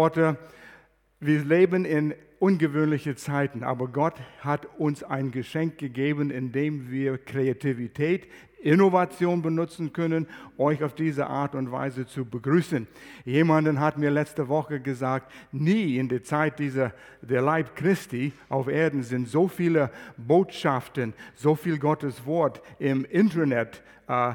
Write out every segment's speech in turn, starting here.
Worte, wir leben in ungewöhnliche Zeiten, aber Gott hat uns ein Geschenk gegeben, indem wir Kreativität, Innovation benutzen können, euch auf diese Art und Weise zu begrüßen. Jemanden hat mir letzte Woche gesagt, nie in der Zeit dieser, der Leib Christi auf Erden sind so viele Botschaften, so viel Gottes Wort im Internet äh,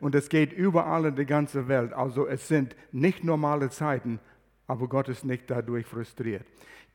und es geht überall in der ganzen Welt. Also es sind nicht normale Zeiten, aber Gott ist nicht dadurch frustriert.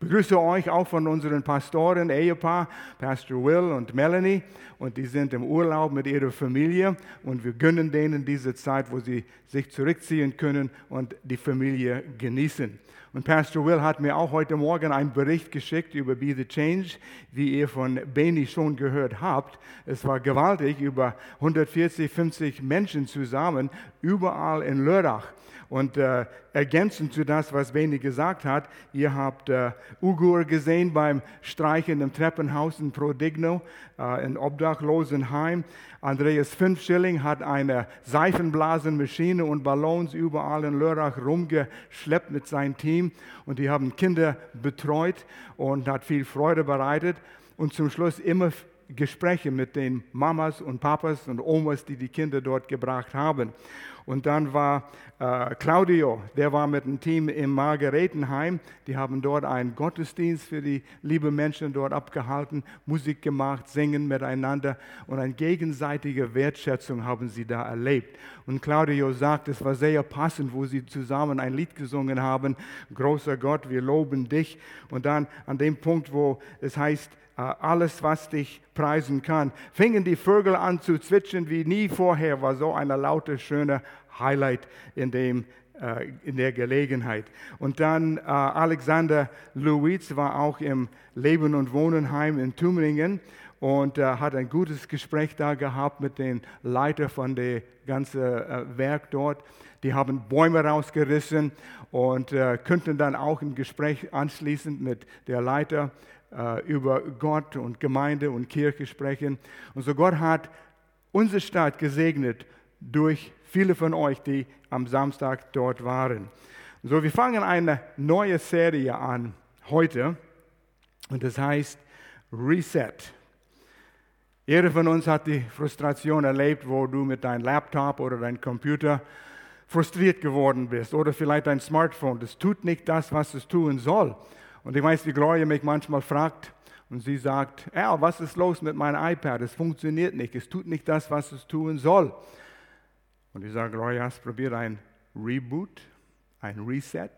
Begrüße euch auch von unseren Pastoren, Ehepaar, Pastor Will und Melanie. Und die sind im Urlaub mit ihrer Familie. Und wir gönnen denen diese Zeit, wo sie sich zurückziehen können und die Familie genießen. Und Pastor Will hat mir auch heute Morgen einen Bericht geschickt über Be the Change, wie ihr von Benny schon gehört habt. Es war gewaltig, über 140, 50 Menschen zusammen, überall in Lörrach. Und äh, ergänzend zu das, was Benny gesagt hat, ihr habt äh, Ugur gesehen beim Streichen im Treppenhaus in Prodigno, äh, in Obdachlosenheim. Andreas Fünfschilling hat eine Seifenblasenmaschine und Ballons überall in Lörrach rumgeschleppt mit seinem Team. Und die haben Kinder betreut und hat viel Freude bereitet. Und zum Schluss immer Gespräche mit den Mamas und Papas und Omas, die die Kinder dort gebracht haben. Und dann war äh, Claudio, der war mit dem Team im Margaretenheim. Die haben dort einen Gottesdienst für die lieben Menschen dort abgehalten, Musik gemacht, singen miteinander und eine gegenseitige Wertschätzung haben sie da erlebt. Und Claudio sagt, es war sehr passend, wo sie zusammen ein Lied gesungen haben, großer Gott, wir loben dich. Und dann an dem Punkt, wo es heißt, äh, alles, was dich preisen kann. Fingen die Vögel an zu zwitschern wie nie vorher, war so eine laute, schöne Highlight in, dem, äh, in der Gelegenheit. Und dann äh, Alexander Luiz war auch im Leben- und Wohnenheim in Tübingen und äh, hat ein gutes Gespräch da gehabt mit den Leiter von dem ganzen äh, Werk dort. Die haben Bäume rausgerissen und äh, könnten dann auch im Gespräch anschließend mit der Leiter äh, über Gott und Gemeinde und Kirche sprechen. Und so Gott hat unsere Stadt gesegnet durch viele von euch, die am Samstag dort waren. So, wir fangen eine neue Serie an heute und das heißt Reset. Jeder von uns hat die Frustration erlebt, wo du mit deinem Laptop oder deinem Computer frustriert geworden bist oder vielleicht dein Smartphone. Das tut nicht das, was es tun soll. Und ich weiß, wie Gloria mich manchmal fragt und sie sagt, Al, was ist los mit meinem iPad? Es funktioniert nicht, es tut nicht das, was es tun soll. Und ich sage, Gloria, hast du probiert ein Reboot, ein Reset?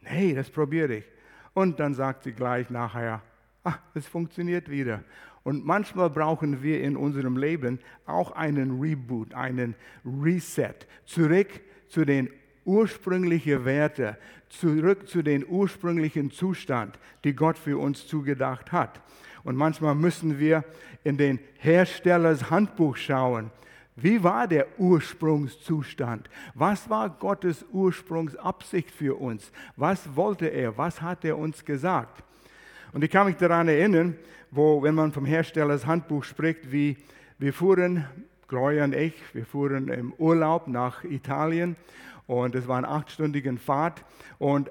Nee, das probiere ich. Und dann sagt sie gleich nachher, ah, es funktioniert wieder. Und manchmal brauchen wir in unserem Leben auch einen Reboot, einen Reset, zurück zu den ursprünglichen Werte, zurück zu den ursprünglichen Zustand, die Gott für uns zugedacht hat. Und manchmal müssen wir in den Herstellers Handbuch schauen. Wie war der Ursprungszustand? Was war Gottes Ursprungsabsicht für uns? Was wollte er? Was hat er uns gesagt? Und ich kann mich daran erinnern, wo, wenn man vom Herstellers Handbuch spricht, wie wir fuhren, Gloria und ich, wir fuhren im Urlaub nach Italien und es war eine achtstündige Fahrt. Und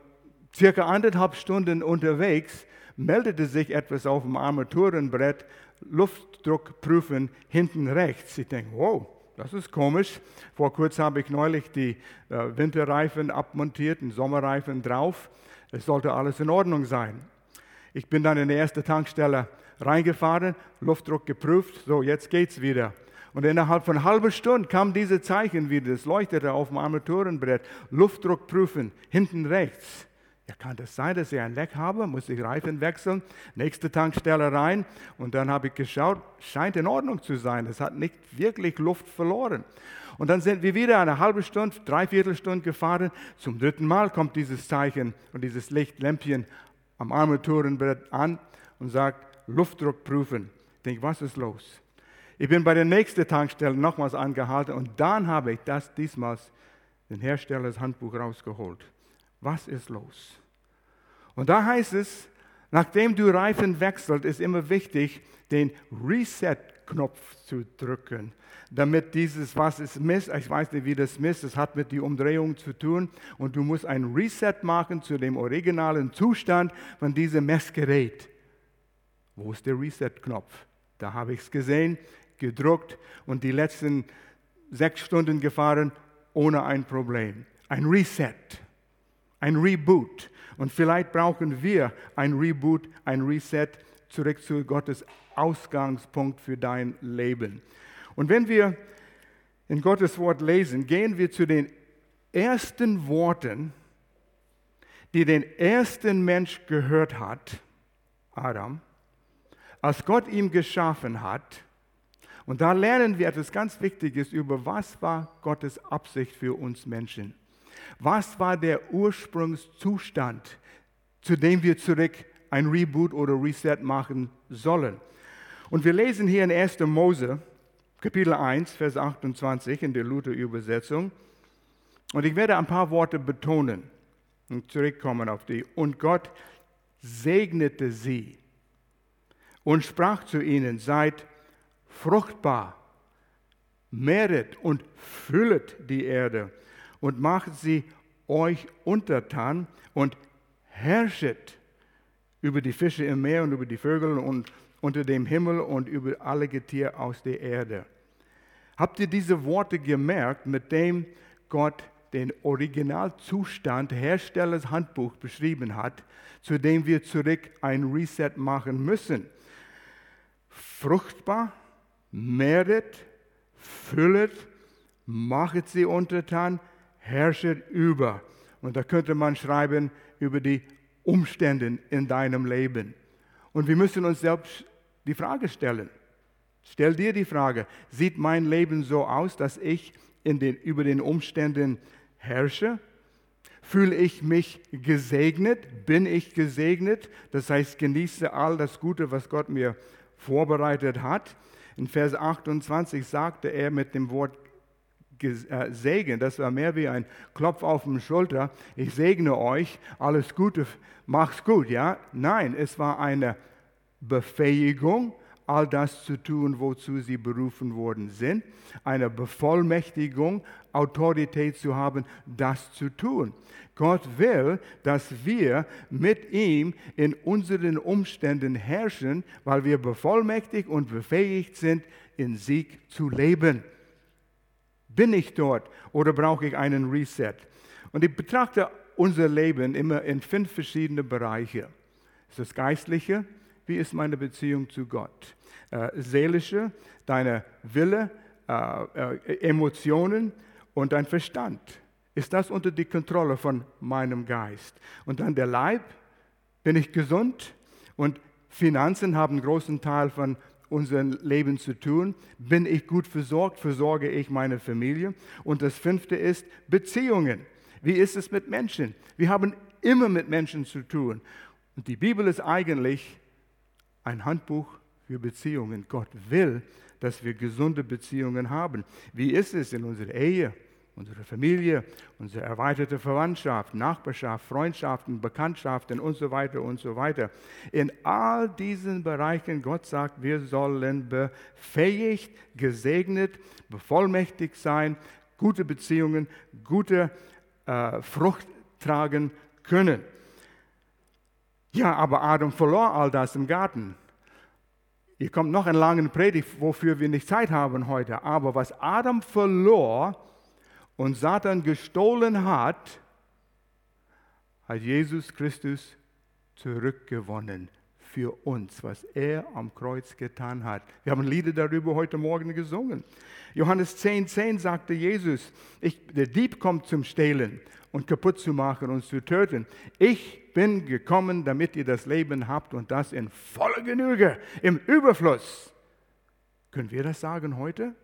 circa anderthalb Stunden unterwegs meldete sich etwas auf dem Armaturenbrett, Luftdruck prüfen, hinten rechts. Ich denke, wow, das ist komisch. Vor kurzem habe ich neulich die äh, Winterreifen abmontiert, den Sommerreifen drauf. Es sollte alles in Ordnung sein. Ich bin dann in die erste Tankstelle reingefahren, Luftdruck geprüft, so jetzt geht's wieder. Und innerhalb von einer halben Stunde kam diese Zeichen wieder, es leuchtete auf dem Armaturenbrett, Luftdruck prüfen, hinten rechts. Ja, kann das sein, dass ich ein Leck habe? Muss ich Reifen wechseln? Nächste Tankstelle rein. Und dann habe ich geschaut, scheint in Ordnung zu sein. Es hat nicht wirklich Luft verloren. Und dann sind wir wieder eine halbe Stunde, dreiviertel Stunde gefahren. Zum dritten Mal kommt dieses Zeichen und dieses Lichtlämpchen am Armaturenbrett an und sagt, Luftdruck prüfen. Ich denke, was ist los? Ich bin bei der nächsten Tankstelle nochmals angehalten und dann habe ich das diesmal den Herstellers Handbuch rausgeholt. Was ist los? Und da heißt es, Nachdem du Reifen wechselst, ist immer wichtig, den Reset-Knopf zu drücken, damit dieses, was es misst, ich weiß nicht, wie das misst, es hat mit der Umdrehung zu tun und du musst ein Reset machen zu dem originalen Zustand von diesem Messgerät. Wo ist der Reset-Knopf? Da habe ich es gesehen, gedruckt und die letzten sechs Stunden gefahren ohne ein Problem. Ein Reset, ein Reboot. Und vielleicht brauchen wir ein Reboot, ein Reset zurück zu Gottes Ausgangspunkt für dein Leben. Und wenn wir in Gottes Wort lesen, gehen wir zu den ersten Worten, die den ersten Mensch gehört hat, Adam, als Gott ihn geschaffen hat. Und da lernen wir etwas ganz Wichtiges über, was war Gottes Absicht für uns Menschen. Was war der Ursprungszustand, zu dem wir zurück ein Reboot oder Reset machen sollen? Und wir lesen hier in 1. Mose, Kapitel 1, Vers 28 in der Luther-Übersetzung. Und ich werde ein paar Worte betonen und zurückkommen auf die. Und Gott segnete sie und sprach zu ihnen, seid fruchtbar, mehret und füllet die Erde und macht sie euch untertan und herrschet über die Fische im Meer und über die Vögel und unter dem Himmel und über alle Getier aus der Erde. Habt ihr diese Worte gemerkt, mit dem Gott den Originalzustand Herstellers Handbuch beschrieben hat, zu dem wir zurück ein Reset machen müssen? Fruchtbar, mehret, füllet, machet sie untertan, herrschet über. Und da könnte man schreiben über die Umstände in deinem Leben. Und wir müssen uns selbst die Frage stellen. Stell dir die Frage, sieht mein Leben so aus, dass ich den, über den Umständen herrsche? Fühle ich mich gesegnet? Bin ich gesegnet? Das heißt, genieße all das Gute, was Gott mir vorbereitet hat. In Vers 28 sagte er mit dem Wort Segen, das war mehr wie ein Klopf auf den Schulter, ich segne euch, alles Gute, mach's gut, ja? Nein, es war eine Befähigung, all das zu tun, wozu sie berufen worden sind, eine Bevollmächtigung, Autorität zu haben, das zu tun. Gott will, dass wir mit ihm in unseren Umständen herrschen, weil wir bevollmächtigt und befähigt sind, in Sieg zu leben. Bin ich dort oder brauche ich einen Reset? Und ich betrachte unser Leben immer in fünf verschiedene Bereiche. Ist das Geistliche, wie ist meine Beziehung zu Gott? Äh, seelische, deine Wille, äh, äh, Emotionen und dein Verstand. Ist das unter die Kontrolle von meinem Geist? Und dann der Leib, bin ich gesund? Und Finanzen haben einen großen Teil von unserem Leben zu tun. Bin ich gut versorgt? Versorge ich meine Familie? Und das fünfte ist Beziehungen. Wie ist es mit Menschen? Wir haben immer mit Menschen zu tun. Und die Bibel ist eigentlich ein Handbuch für Beziehungen. Gott will, dass wir gesunde Beziehungen haben. Wie ist es in unserer Ehe, unserer Familie, unsere erweiterte Verwandtschaft, Nachbarschaft, Freundschaften, Bekanntschaften und so weiter und so weiter. In all diesen Bereichen, Gott sagt, wir sollen befähigt, gesegnet, bevollmächtigt sein, gute Beziehungen, gute äh, Frucht tragen können. Ja, aber Adam verlor all das im Garten. Hier kommt noch eine lange Predigt, wofür wir nicht Zeit haben heute. Aber was Adam verlor und Satan gestohlen hat, hat Jesus Christus zurückgewonnen für uns, was er am Kreuz getan hat. Wir haben Lieder darüber heute Morgen gesungen. Johannes 10, 10 sagte Jesus, ich, der Dieb kommt zum Stehlen und kaputt zu machen und zu töten. Ich bin gekommen, damit ihr das Leben habt und das in voller Genüge, im Überfluss. Können wir das sagen heute?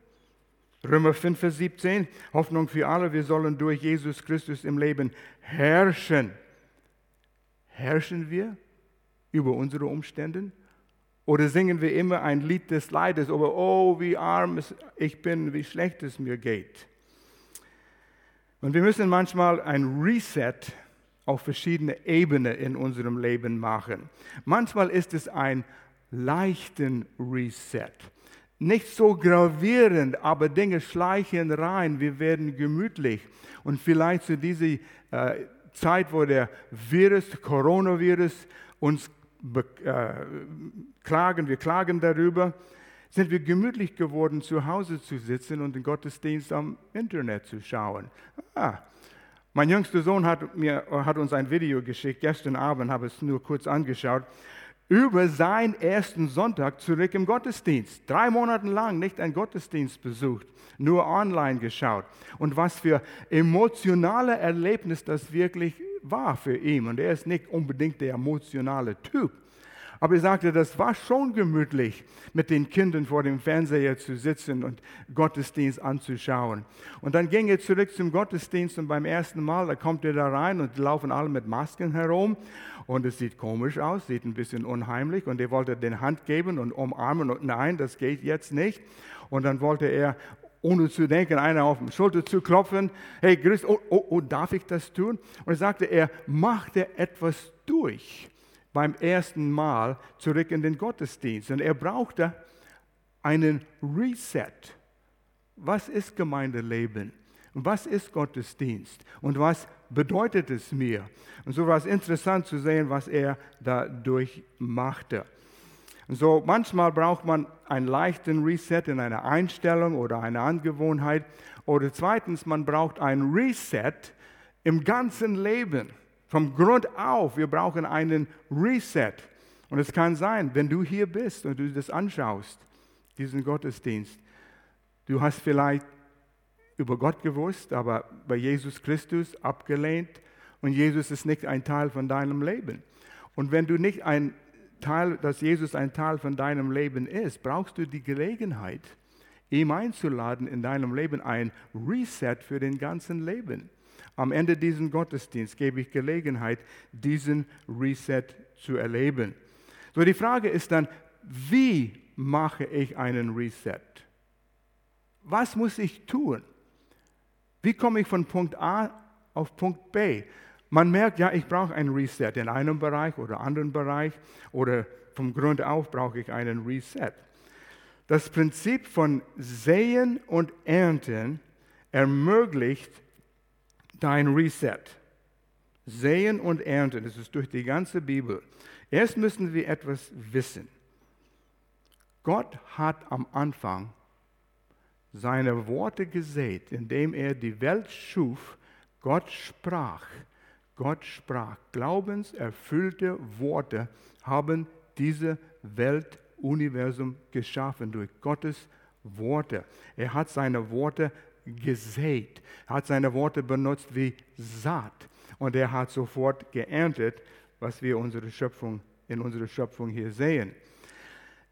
Römer 5, Vers 17, Hoffnung für alle, wir sollen durch Jesus Christus im Leben herrschen. Herrschen wir? über unsere Umstände? Oder singen wir immer ein Lied des Leides über, oh, wie arm ich bin, wie schlecht es mir geht? Und wir müssen manchmal ein Reset auf verschiedene Ebenen in unserem Leben machen. Manchmal ist es ein leichten Reset. Nicht so gravierend, aber Dinge schleichen rein. Wir werden gemütlich. Und vielleicht zu dieser äh, Zeit, wo der Virus, Coronavirus uns äh, klagen, wir klagen darüber, sind wir gemütlich geworden, zu Hause zu sitzen und den Gottesdienst am Internet zu schauen. Ah, mein jüngster Sohn hat, mir, hat uns ein Video geschickt, gestern Abend habe ich es nur kurz angeschaut, über seinen ersten Sonntag zurück im Gottesdienst. Drei Monate lang nicht einen Gottesdienst besucht, nur online geschaut. Und was für emotionale Erlebnis das wirklich war für ihn. Und er ist nicht unbedingt der emotionale Typ. Aber er sagte, das war schon gemütlich, mit den Kindern vor dem Fernseher zu sitzen und Gottesdienst anzuschauen. Und dann ging er zurück zum Gottesdienst und beim ersten Mal, da kommt er da rein und laufen alle mit Masken herum. Und es sieht komisch aus, sieht ein bisschen unheimlich. Und er wollte den Hand geben und umarmen. Und nein, das geht jetzt nicht. Und dann wollte er ohne zu denken, einer auf die Schulter zu klopfen. Hey, Christ, oh, oh, oh, darf ich das tun? Und er sagte, er machte etwas durch beim ersten Mal zurück in den Gottesdienst. Und er brauchte einen Reset. Was ist Gemeindeleben? Was ist Gottesdienst? Und was bedeutet es mir? Und so war es interessant zu sehen, was er dadurch machte. Und so manchmal braucht man einen leichten Reset in einer Einstellung oder einer Angewohnheit. Oder zweitens, man braucht ein Reset im ganzen Leben. Vom Grund auf, wir brauchen einen Reset. Und es kann sein, wenn du hier bist und du das anschaust, diesen Gottesdienst, du hast vielleicht über Gott gewusst, aber bei Jesus Christus abgelehnt und Jesus ist nicht ein Teil von deinem Leben. Und wenn du nicht ein Teil, dass Jesus ein Teil von deinem Leben ist, brauchst du die Gelegenheit, ihm einzuladen in deinem Leben, ein Reset für den ganzen Leben. Am Ende dieses Gottesdienst gebe ich Gelegenheit, diesen Reset zu erleben. So, die Frage ist dann, wie mache ich einen Reset? Was muss ich tun? Wie komme ich von Punkt A auf Punkt B? Man merkt, ja, ich brauche einen Reset in einem Bereich oder anderen Bereich oder vom Grund auf brauche ich einen Reset. Das Prinzip von Säen und Ernten ermöglicht dein Reset. Säen und Ernten, das ist durch die ganze Bibel. Erst müssen wir etwas wissen. Gott hat am Anfang seine Worte gesät, indem er die Welt schuf. Gott sprach. Gott sprach. Glaubenserfüllte Worte haben diese Weltuniversum geschaffen durch Gottes Worte. Er hat seine Worte gesät. Er hat seine Worte benutzt wie Saat. Und er hat sofort geerntet, was wir unsere Schöpfung, in unserer Schöpfung hier sehen.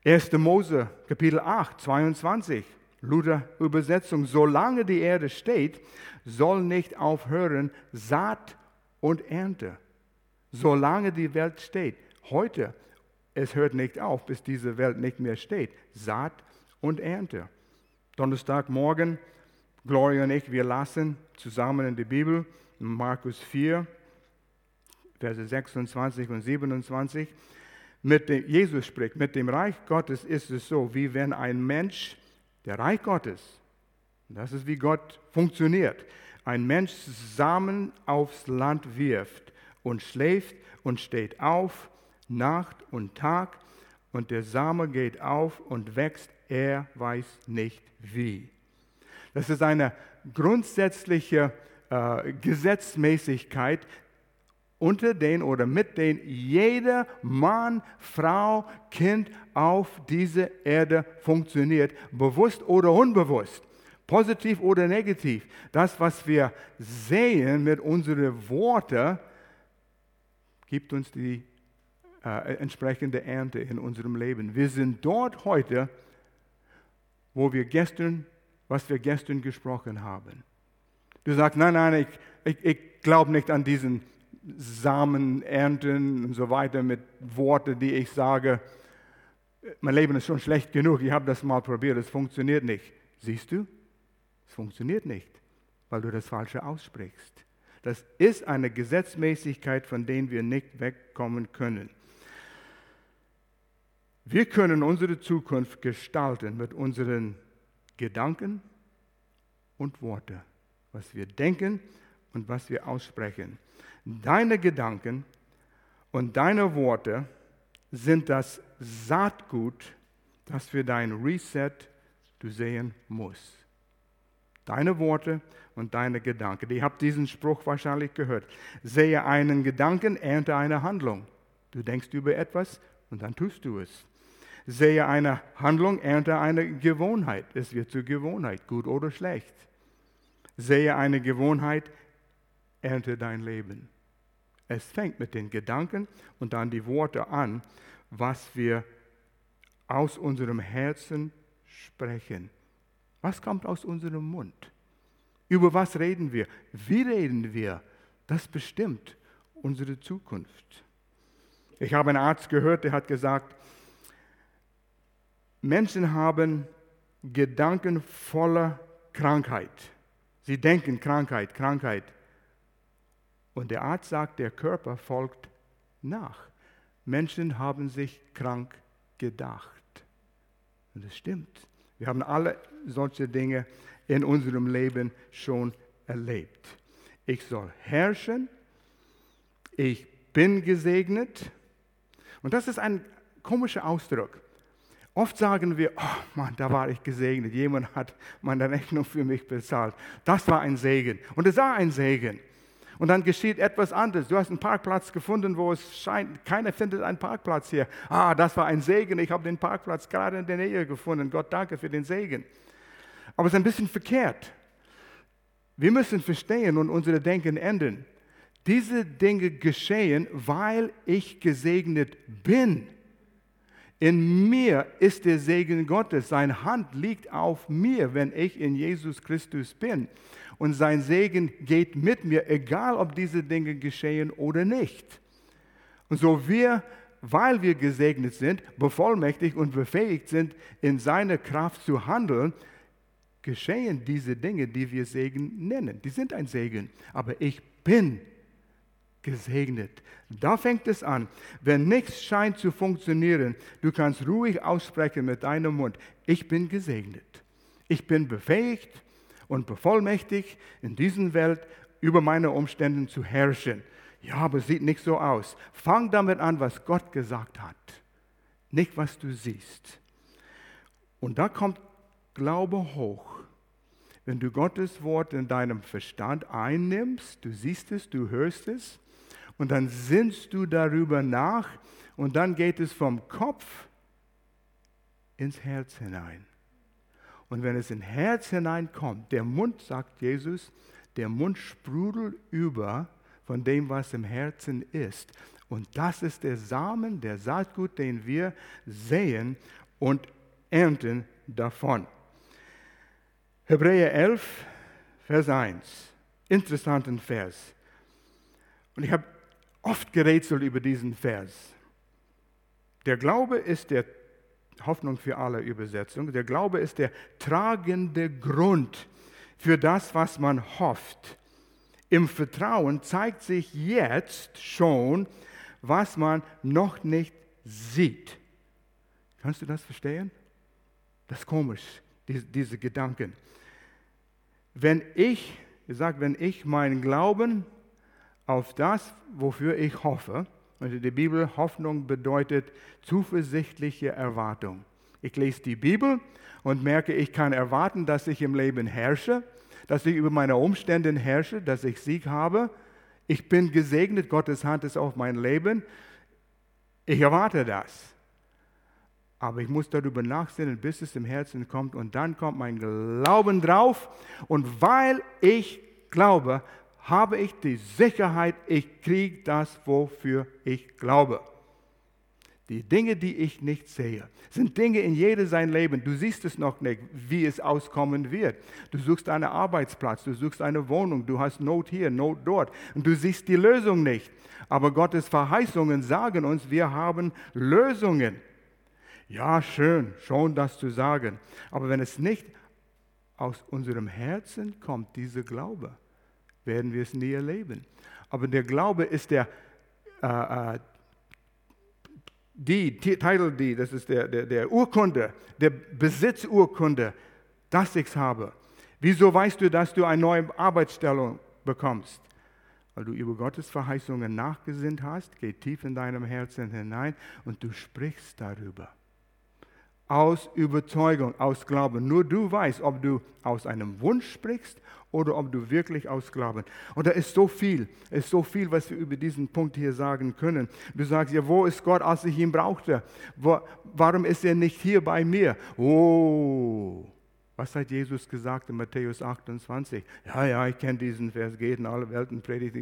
1. Mose, Kapitel 8, 22, Luther Übersetzung. Solange die Erde steht, soll nicht aufhören Saat und Ernte. Solange die Welt steht. Heute, es hört nicht auf, bis diese Welt nicht mehr steht. Saat und Ernte. Donnerstagmorgen Gloria und ich, wir lassen zusammen in die Bibel, Markus 4, Verse 26 und 27. Mit dem, Jesus spricht, mit dem Reich Gottes ist es so, wie wenn ein Mensch, der Reich Gottes, das ist wie Gott funktioniert, ein Mensch Samen aufs Land wirft und schläft und steht auf, Nacht und Tag, und der Same geht auf und wächst, er weiß nicht wie. Das ist eine grundsätzliche äh, Gesetzmäßigkeit, unter den oder mit denen jeder Mann, Frau, Kind auf dieser Erde funktioniert, bewusst oder unbewusst, positiv oder negativ. Das, was wir sehen mit unseren Worten, gibt uns die äh, entsprechende Ernte in unserem Leben. Wir sind dort heute, wo wir gestern was wir gestern gesprochen haben. Du sagst, nein, nein, ich, ich, ich glaube nicht an diesen Samen ernten und so weiter mit Worten, die ich sage. Mein Leben ist schon schlecht genug, ich habe das mal probiert, es funktioniert nicht. Siehst du? Es funktioniert nicht, weil du das Falsche aussprichst. Das ist eine Gesetzmäßigkeit, von der wir nicht wegkommen können. Wir können unsere Zukunft gestalten mit unseren Gedanken und Worten, was wir denken und was wir aussprechen. Deine Gedanken und deine Worte sind das Saatgut, das für dein Reset du sehen musst. Deine Worte und deine Gedanken. Ihr habt diesen Spruch wahrscheinlich gehört. Sehe einen Gedanken, ernte eine Handlung. Du denkst über etwas und dann tust du es. Sehe eine Handlung, ernte eine Gewohnheit. Es wird zur Gewohnheit, gut oder schlecht. Sehe eine Gewohnheit, ernte dein Leben. Es fängt mit den Gedanken und dann die Worte an, was wir aus unserem Herzen sprechen. Was kommt aus unserem Mund? Über was reden wir? Wie reden wir? Das bestimmt unsere Zukunft. Ich habe einen Arzt gehört, der hat gesagt, Menschen haben Gedanken voller Krankheit. Sie denken Krankheit, Krankheit. Und der Arzt sagt, der Körper folgt nach. Menschen haben sich krank gedacht. Und es stimmt. Wir haben alle solche Dinge in unserem Leben schon erlebt. Ich soll herrschen. Ich bin gesegnet. Und das ist ein komischer Ausdruck. Oft sagen wir, oh Mann, da war ich gesegnet. Jemand hat meine Rechnung für mich bezahlt. Das war ein Segen. Und es war ein Segen. Und dann geschieht etwas anderes. Du hast einen Parkplatz gefunden, wo es scheint, keiner findet einen Parkplatz hier. Ah, das war ein Segen. Ich habe den Parkplatz gerade in der Nähe gefunden. Gott danke für den Segen. Aber es ist ein bisschen verkehrt. Wir müssen verstehen und unsere Denken ändern. Diese Dinge geschehen, weil ich gesegnet bin. In mir ist der Segen Gottes. Seine Hand liegt auf mir, wenn ich in Jesus Christus bin und sein Segen geht mit mir, egal ob diese Dinge geschehen oder nicht. Und so wir, weil wir gesegnet sind, bevollmächtigt und befähigt sind, in seiner Kraft zu handeln, geschehen diese Dinge, die wir Segen nennen. Die sind ein Segen, aber ich bin gesegnet. Da fängt es an. Wenn nichts scheint zu funktionieren, du kannst ruhig aussprechen mit deinem Mund, ich bin gesegnet. Ich bin befähigt, und bevollmächtigt, in dieser Welt über meine Umstände zu herrschen. Ja, aber es sieht nicht so aus. Fang damit an, was Gott gesagt hat, nicht was du siehst. Und da kommt Glaube hoch. Wenn du Gottes Wort in deinem Verstand einnimmst, du siehst es, du hörst es, und dann sinnst du darüber nach, und dann geht es vom Kopf ins Herz hinein. Und wenn es ins Herz hineinkommt, der Mund, sagt Jesus, der Mund sprudelt über von dem, was im Herzen ist. Und das ist der Samen, der Saatgut, den wir sehen und ernten davon. Hebräer 11, Vers 1. Interessanten Vers. Und ich habe oft gerätselt über diesen Vers. Der Glaube ist der Hoffnung für alle Übersetzung. Der Glaube ist der tragende Grund für das, was man hofft. Im Vertrauen zeigt sich jetzt schon, was man noch nicht sieht. Kannst du das verstehen? Das ist komisch, diese, Gedanken. Wenn ich, ich sage, wenn ich meinen Glauben auf das, wofür ich hoffe, und in der Bibel Hoffnung bedeutet zuversichtliche Erwartung. Ich lese die Bibel und merke, ich kann erwarten, dass ich im Leben herrsche, dass ich über meine Umstände herrsche, dass ich Sieg habe. Ich bin gesegnet, Gottes Hand ist auf mein Leben. Ich erwarte das. Aber ich muss darüber nachsinnen, bis es im Herzen kommt und dann kommt mein Glauben drauf. Und weil ich glaube, habe ich die Sicherheit, ich kriege das, wofür ich glaube. Die Dinge, die ich nicht sehe, sind Dinge in jedem sein Leben. Du siehst es noch nicht, wie es auskommen wird. Du suchst einen Arbeitsplatz, du suchst eine Wohnung, du hast Not hier, Not dort und du siehst die Lösung nicht. Aber Gottes Verheißungen sagen uns, wir haben Lösungen. Ja, schön, schon das zu sagen. Aber wenn es nicht aus unserem Herzen kommt, diese Glaube, werden wir es nie erleben. Aber der Glaube ist der äh, äh, die, Title D, das ist der, der, der Urkunde, der Besitzurkunde, dass ich es habe. Wieso weißt du, dass du eine neue Arbeitsstellung bekommst? Weil du über Gottes Verheißungen nachgesinnt hast, geh tief in deinem Herzen hinein und du sprichst darüber aus Überzeugung, aus Glauben. Nur du weißt, ob du aus einem Wunsch sprichst oder ob du wirklich aus Glauben. Und da ist so viel, ist so viel, was wir über diesen Punkt hier sagen können. Du sagst, ja, wo ist Gott, als ich ihn brauchte? Wo, warum ist er nicht hier bei mir? Oh, was hat Jesus gesagt in Matthäus 28? Ja, ja, ich kenne diesen Vers, geht in alle Welten, predigt,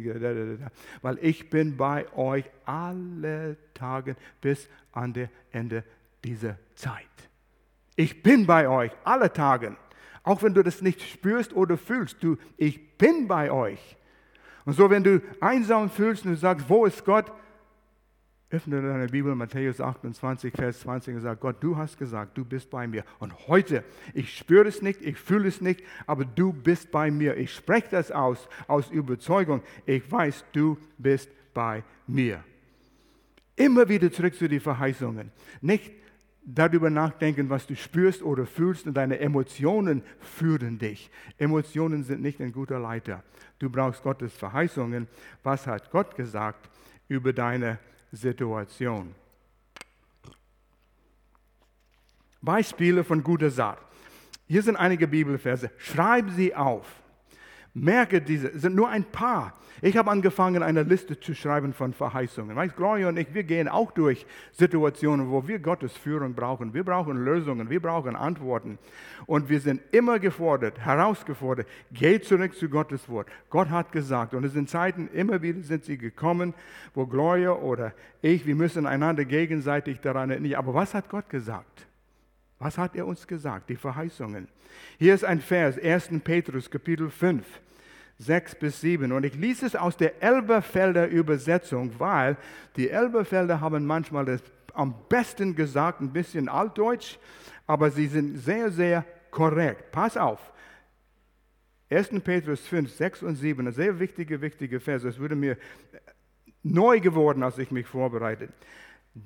weil ich bin bei euch alle Tage bis an der Ende dieser Zeit. Ich bin bei euch alle Tage. Auch wenn du das nicht spürst oder fühlst, du, ich bin bei euch. Und so, wenn du einsam fühlst und du sagst, wo ist Gott? Öffne deine Bibel, Matthäus 28, Vers 20 und sag, Gott, du hast gesagt, du bist bei mir. Und heute, ich spüre es nicht, ich fühle es nicht, aber du bist bei mir. Ich spreche das aus, aus Überzeugung. Ich weiß, du bist bei mir. Immer wieder zurück zu den Verheißungen. Nicht darüber nachdenken, was du spürst oder fühlst und deine Emotionen führen dich. Emotionen sind nicht ein guter Leiter. Du brauchst Gottes Verheißungen. Was hat Gott gesagt über deine Situation? Beispiele von guter Saat. Hier sind einige Bibelverse. Schreib sie auf. Merke diese, es sind nur ein paar. Ich habe angefangen, eine Liste zu schreiben von Verheißungen. Weißt, Gloria und ich, wir gehen auch durch Situationen, wo wir Gottes Führung brauchen. Wir brauchen Lösungen, wir brauchen Antworten. Und wir sind immer gefordert, herausgefordert, geh zurück zu Gottes Wort. Gott hat gesagt, und es sind Zeiten, immer wieder sind sie gekommen, wo Gloria oder ich, wir müssen einander gegenseitig daran erinnern. Aber was hat Gott gesagt? Was hat er uns gesagt? Die Verheißungen. Hier ist ein Vers, 1. Petrus, Kapitel 5. 6 bis 7. Und ich lese es aus der Elberfelder Übersetzung, weil die Elberfelder haben manchmal das am besten gesagt, ein bisschen altdeutsch, aber sie sind sehr, sehr korrekt. Pass auf. 1. Petrus 5, 6 und 7, ein sehr wichtige, wichtige Vers. Das wurde mir neu geworden, als ich mich vorbereitet.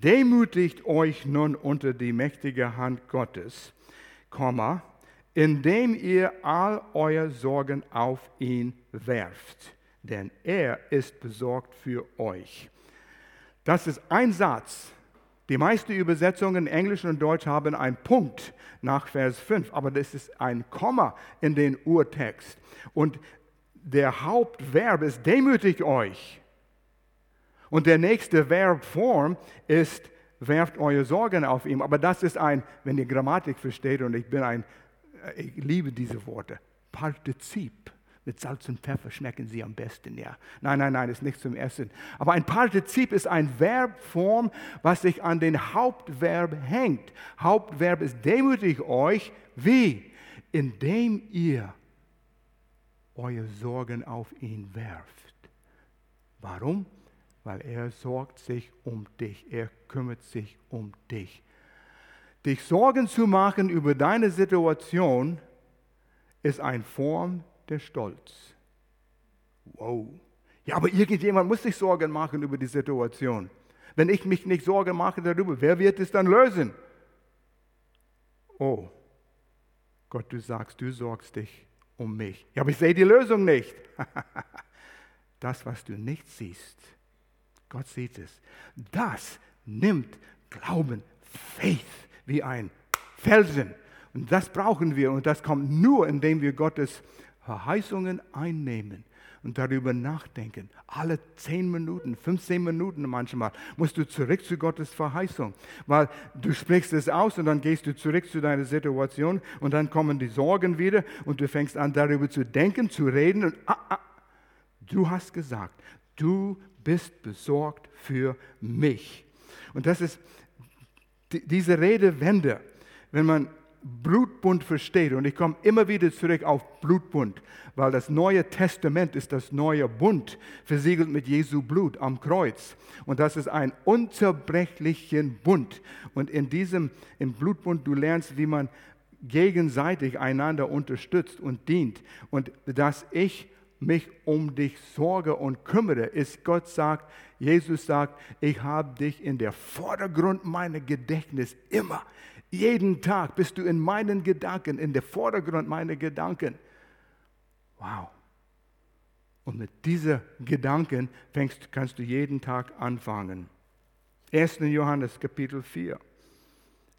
Demütigt euch nun unter die mächtige Hand Gottes, Komma, indem ihr all eure Sorgen auf ihn werft, denn er ist besorgt für euch. Das ist ein Satz. Die meisten Übersetzungen, Englisch und Deutsch, haben einen Punkt nach Vers 5, aber das ist ein Komma in den Urtext. Und der Hauptverb ist demütigt euch. Und der nächste Verbform ist werft eure Sorgen auf ihn. Aber das ist ein, wenn ihr Grammatik versteht, und ich bin ein ich liebe diese Worte. Partizip. Mit Salz und Pfeffer schmecken sie am besten, ja. Nein, nein, nein, ist nicht zum Essen. Aber ein Partizip ist eine Verbform, was sich an den Hauptverb hängt. Hauptverb ist demütig euch. Wie? Indem ihr eure Sorgen auf ihn werft. Warum? Weil er sorgt sich um dich. Er kümmert sich um dich. Dich Sorgen zu machen über deine Situation ist eine Form der Stolz. Wow. Ja, aber irgendjemand muss sich Sorgen machen über die Situation. Wenn ich mich nicht Sorgen mache darüber, wer wird es dann lösen? Oh, Gott, du sagst, du sorgst dich um mich. Ja, aber ich sehe die Lösung nicht. das, was du nicht siehst, Gott sieht es. Das nimmt Glauben, Faith wie ein Felsen. Und das brauchen wir und das kommt nur, indem wir Gottes Verheißungen einnehmen und darüber nachdenken. Alle 10 Minuten, 15 Minuten manchmal musst du zurück zu Gottes Verheißung, weil du sprichst es aus und dann gehst du zurück zu deiner Situation und dann kommen die Sorgen wieder und du fängst an darüber zu denken, zu reden und ah, ah, du hast gesagt, du bist besorgt für mich. Und das ist diese Redewende, wenn man Blutbund versteht, und ich komme immer wieder zurück auf Blutbund, weil das Neue Testament ist das neue Bund, versiegelt mit Jesu Blut am Kreuz. Und das ist ein unzerbrechlichen Bund. Und in diesem im Blutbund, du lernst, wie man gegenseitig einander unterstützt und dient. Und dass ich mich um dich sorge und kümmere, ist Gott sagt, Jesus sagt, ich habe dich in der Vordergrund meiner Gedächtnis immer. Jeden Tag bist du in meinen Gedanken, in der Vordergrund meiner Gedanken. Wow. Und mit diesen Gedanken fängst, kannst du jeden Tag anfangen. 1. Johannes Kapitel 4,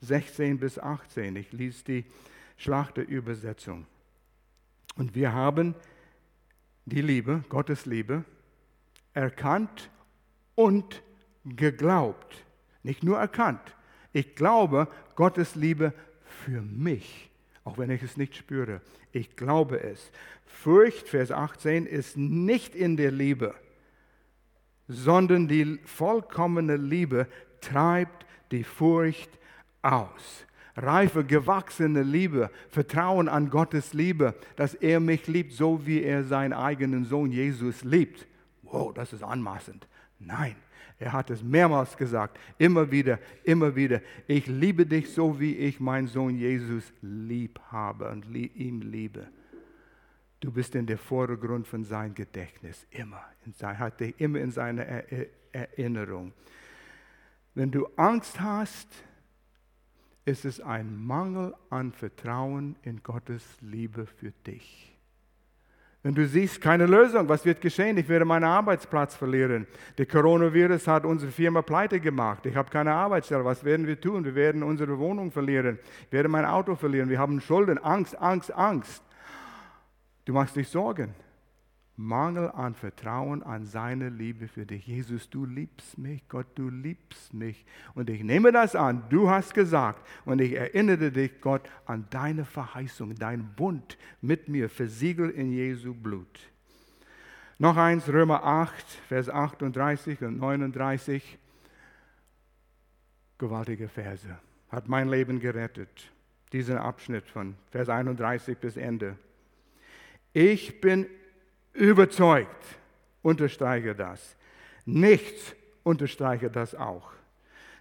16 bis 18. Ich lese die Schlachterübersetzung. Und wir haben die Liebe, Gottes Liebe, erkannt und geglaubt. Nicht nur erkannt. Ich glaube Gottes Liebe für mich, auch wenn ich es nicht spüre. Ich glaube es. Furcht, Vers 18, ist nicht in der Liebe, sondern die vollkommene Liebe treibt die Furcht aus reife, gewachsene Liebe, Vertrauen an Gottes Liebe, dass er mich liebt, so wie er seinen eigenen Sohn Jesus liebt. Wow, das ist anmaßend. Nein, er hat es mehrmals gesagt, immer wieder, immer wieder. Ich liebe dich so, wie ich meinen Sohn Jesus lieb habe und ihm liebe. Du bist in der Vordergrund von seinem Gedächtnis, immer. Er hat dich immer in seiner Erinnerung. Wenn du Angst hast, ist es ein Mangel an Vertrauen in Gottes Liebe für dich. Wenn du siehst, keine Lösung, was wird geschehen? Ich werde meinen Arbeitsplatz verlieren. Der Coronavirus hat unsere Firma pleite gemacht. Ich habe keine Arbeitsstelle. Was werden wir tun? Wir werden unsere Wohnung verlieren. Ich werde mein Auto verlieren. Wir haben Schulden. Angst, Angst, Angst. Du machst dich Sorgen. Mangel an Vertrauen an seine Liebe für dich. Jesus, du liebst mich, Gott, du liebst mich. Und ich nehme das an, du hast gesagt. Und ich erinnere dich, Gott, an deine Verheißung, dein Bund mit mir, versiegelt in Jesu Blut. Noch eins, Römer 8, Vers 38 und 39. Gewaltige Verse. Hat mein Leben gerettet. Diesen Abschnitt von Vers 31 bis Ende. Ich bin überzeugt, unterstreiche das. Nichts unterstreiche das auch.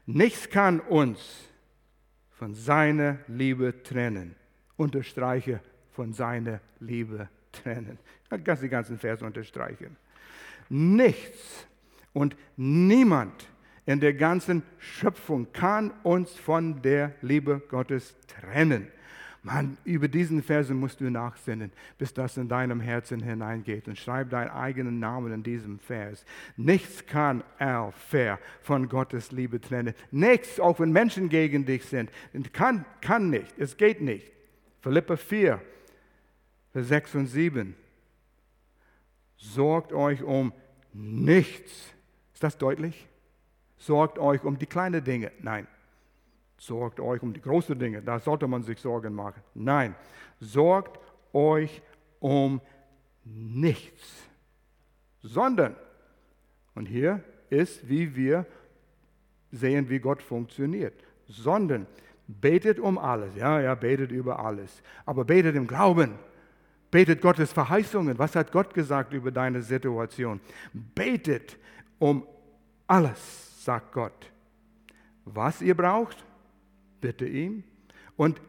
Nichts kann uns von seiner Liebe trennen. Unterstreiche von seiner Liebe trennen. Ich kann die ganzen Verse unterstreichen. Nichts und niemand in der ganzen Schöpfung kann uns von der Liebe Gottes trennen. Mann, über diesen Versen musst du nachsinnen, bis das in deinem Herzen hineingeht. Und schreib deinen eigenen Namen in diesem Vers. Nichts kann Alpha von Gottes Liebe trennen. Nichts, auch wenn Menschen gegen dich sind. Kann, kann nicht. Es geht nicht. Philippa 4, Vers 6 und 7. Sorgt euch um nichts. Ist das deutlich? Sorgt euch um die kleinen Dinge. Nein, sorgt euch um die großen Dinge, da sollte man sich Sorgen machen. Nein, sorgt euch um nichts, sondern, und hier ist, wie wir sehen, wie Gott funktioniert, sondern betet um alles, ja, ja, betet über alles, aber betet im Glauben. Betet Gottes Verheißungen. Was hat Gott gesagt über deine Situation? Betet um alles, sagt Gott. Was ihr braucht, bitte ihm und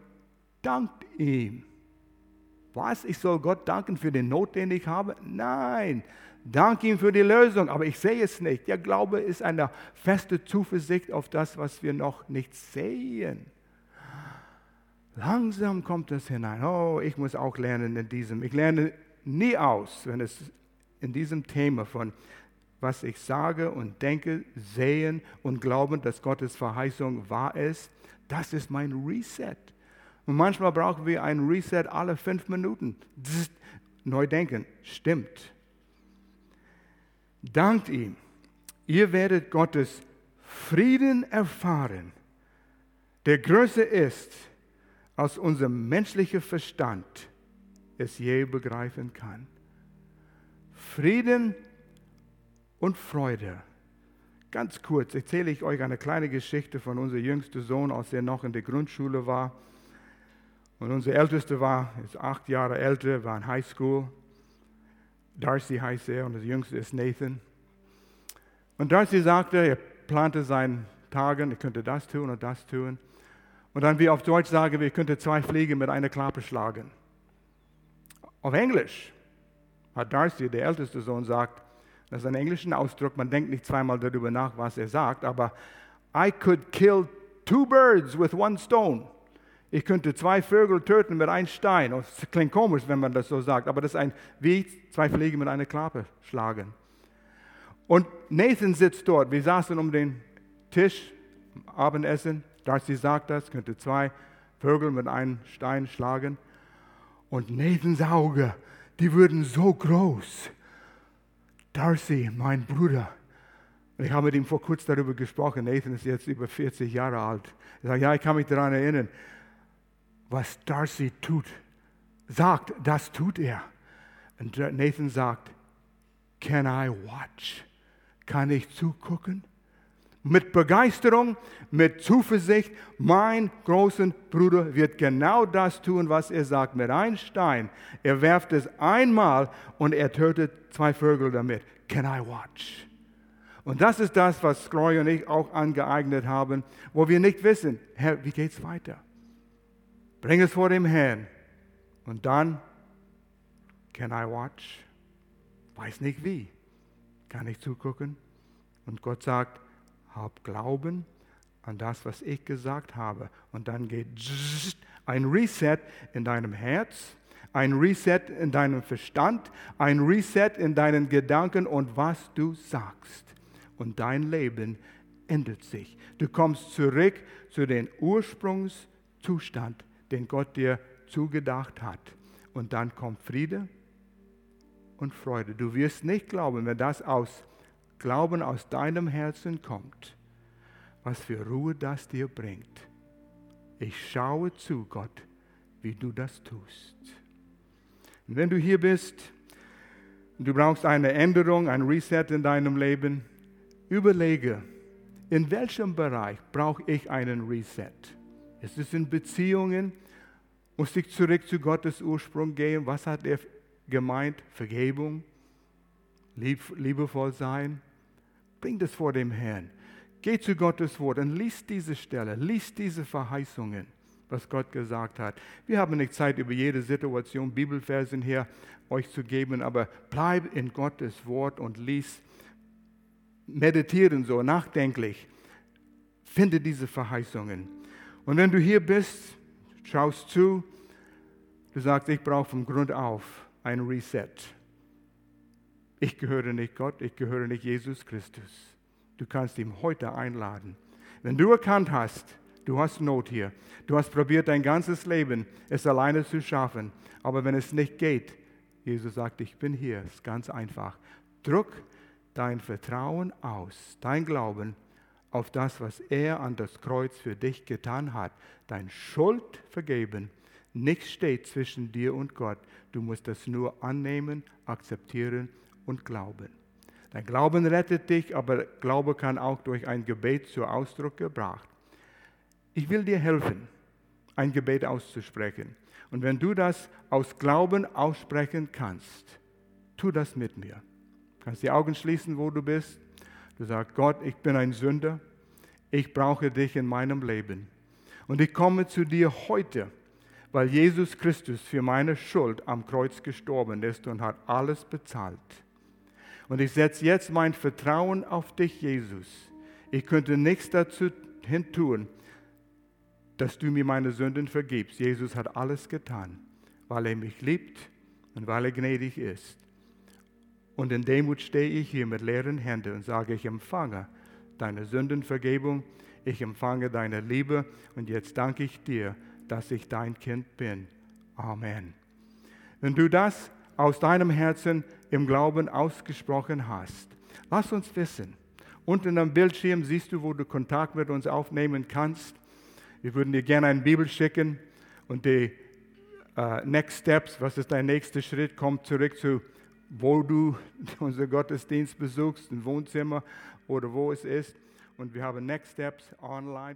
dankt ihm. Was? Ich soll Gott danken für den Not, den ich habe? Nein. Dank ihm für die Lösung, aber ich sehe es nicht. Der Glaube ist eine feste Zuversicht auf das, was wir noch nicht sehen. Langsam kommt es hinein. Oh, ich muss auch lernen in diesem. Ich lerne nie aus, wenn es in diesem Thema von was ich sage und denke, sehen und glauben, dass Gottes Verheißung wahr ist. Das ist mein Reset. Und manchmal brauchen wir ein Reset alle fünf Minuten. Neu denken, stimmt. Dankt ihm. Ihr werdet Gottes Frieden erfahren, der größer ist, als unser menschlicher Verstand es je begreifen kann. Frieden und Freude Ganz kurz erzähle ich euch eine kleine Geschichte von unserem jüngsten Sohn, als er noch in der Grundschule war. Und unser Ältester war, ist acht Jahre älter, war in High School. Darcy heißt er und das Jüngste ist Nathan. Und Darcy sagte, er plante seinen Tagen, er könnte das tun und das tun. Und dann, wie auf Deutsch sagen wir, könnte zwei Fliegen mit einer Klappe schlagen. Auf Englisch. hat Darcy, der älteste Sohn, sagt, das ist ein englischer Ausdruck, man denkt nicht zweimal darüber nach, was er sagt, aber I could kill two birds with one stone. Ich könnte zwei Vögel töten mit einem Stein. Das klingt komisch, wenn man das so sagt, aber das ist ein, wie zwei Fliegen mit einer Klappe schlagen. Und Nathan sitzt dort. Wir saßen um den Tisch, Abendessen. Darcy sagt das, könnte zwei Vögel mit einem Stein schlagen. Und Nathans Auge, die würden so groß. Darcy, mein Bruder, ich habe mit ihm vor kurzem darüber gesprochen. Nathan ist jetzt über 40 Jahre alt. Er sagt, ja, ich kann mich daran erinnern, was Darcy tut, sagt, das tut er. Und Nathan sagt, can I watch? Kann ich zugucken? Mit Begeisterung, mit Zuversicht, mein großer Bruder wird genau das tun, was er sagt. Mit einem Stein. Er werft es einmal und er tötet zwei Vögel damit. Can I watch? Und das ist das, was Gloria und ich auch angeeignet haben, wo wir nicht wissen, Herr, wie geht es weiter? Bring es vor dem Herrn. Und dann, can I watch? Weiß nicht wie. Kann ich zugucken? Und Gott sagt, hab Glauben an das, was ich gesagt habe. Und dann geht ein Reset in deinem Herz, ein Reset in deinem Verstand, ein Reset in deinen Gedanken und was du sagst und dein Leben ändert sich. Du kommst zurück zu dem Ursprungszustand, den Gott dir zugedacht hat. Und dann kommt Friede und Freude. Du wirst nicht glauben, wenn das aus Glauben aus deinem Herzen kommt, was für Ruhe das dir bringt. Ich schaue zu, Gott, wie du das tust. Und wenn du hier bist, du brauchst eine Änderung, ein Reset in deinem Leben, Überlege, in welchem Bereich brauche ich einen Reset? Ist es in Beziehungen? Muss ich zurück zu Gottes Ursprung gehen? Was hat er gemeint? Vergebung? Lieb, liebevoll sein? Bring das vor dem Herrn. Geh zu Gottes Wort und lies diese Stelle, lies diese Verheißungen, was Gott gesagt hat. Wir haben nicht Zeit, über jede Situation Bibelversen her euch zu geben, aber bleib in Gottes Wort und lies meditieren, so nachdenklich. Finde diese Verheißungen. Und wenn du hier bist, schaust zu, du sagst, ich brauche vom Grund auf ein Reset. Ich gehöre nicht Gott, ich gehöre nicht Jesus Christus. Du kannst ihn heute einladen. Wenn du erkannt hast, du hast Not hier, du hast probiert dein ganzes Leben, es alleine zu schaffen, aber wenn es nicht geht, Jesus sagt, ich bin hier, es ist ganz einfach. Druck dein Vertrauen aus, dein Glauben auf das, was er an das Kreuz für dich getan hat, dein Schuld vergeben. Nichts steht zwischen dir und Gott. Du musst das nur annehmen, akzeptieren und glauben. Dein Glauben rettet dich, aber Glaube kann auch durch ein Gebet zu Ausdruck gebracht. Ich will dir helfen, ein Gebet auszusprechen. Und wenn du das aus Glauben aussprechen kannst, tu das mit mir. Du kannst die Augen schließen, wo du bist. Du sagst, Gott, ich bin ein Sünder. Ich brauche dich in meinem Leben. Und ich komme zu dir heute, weil Jesus Christus für meine Schuld am Kreuz gestorben ist und hat alles bezahlt. Und ich setze jetzt mein Vertrauen auf dich, Jesus. Ich könnte nichts dazu hin tun, dass du mir meine Sünden vergibst. Jesus hat alles getan, weil er mich liebt und weil er gnädig ist. Und in Demut stehe ich hier mit leeren Händen und sage, ich empfange deine Sündenvergebung, ich empfange deine Liebe und jetzt danke ich dir, dass ich dein Kind bin. Amen. Wenn du das aus deinem Herzen im Glauben ausgesprochen hast, lass uns wissen. Unten am Bildschirm siehst du, wo du Kontakt mit uns aufnehmen kannst. Wir würden dir gerne eine Bibel schicken und die uh, Next Steps, was ist dein nächster Schritt, kommt zurück zu wo du unseren Gottesdienst besuchst, ein Wohnzimmer oder wo es ist. Und wir haben Next Steps online.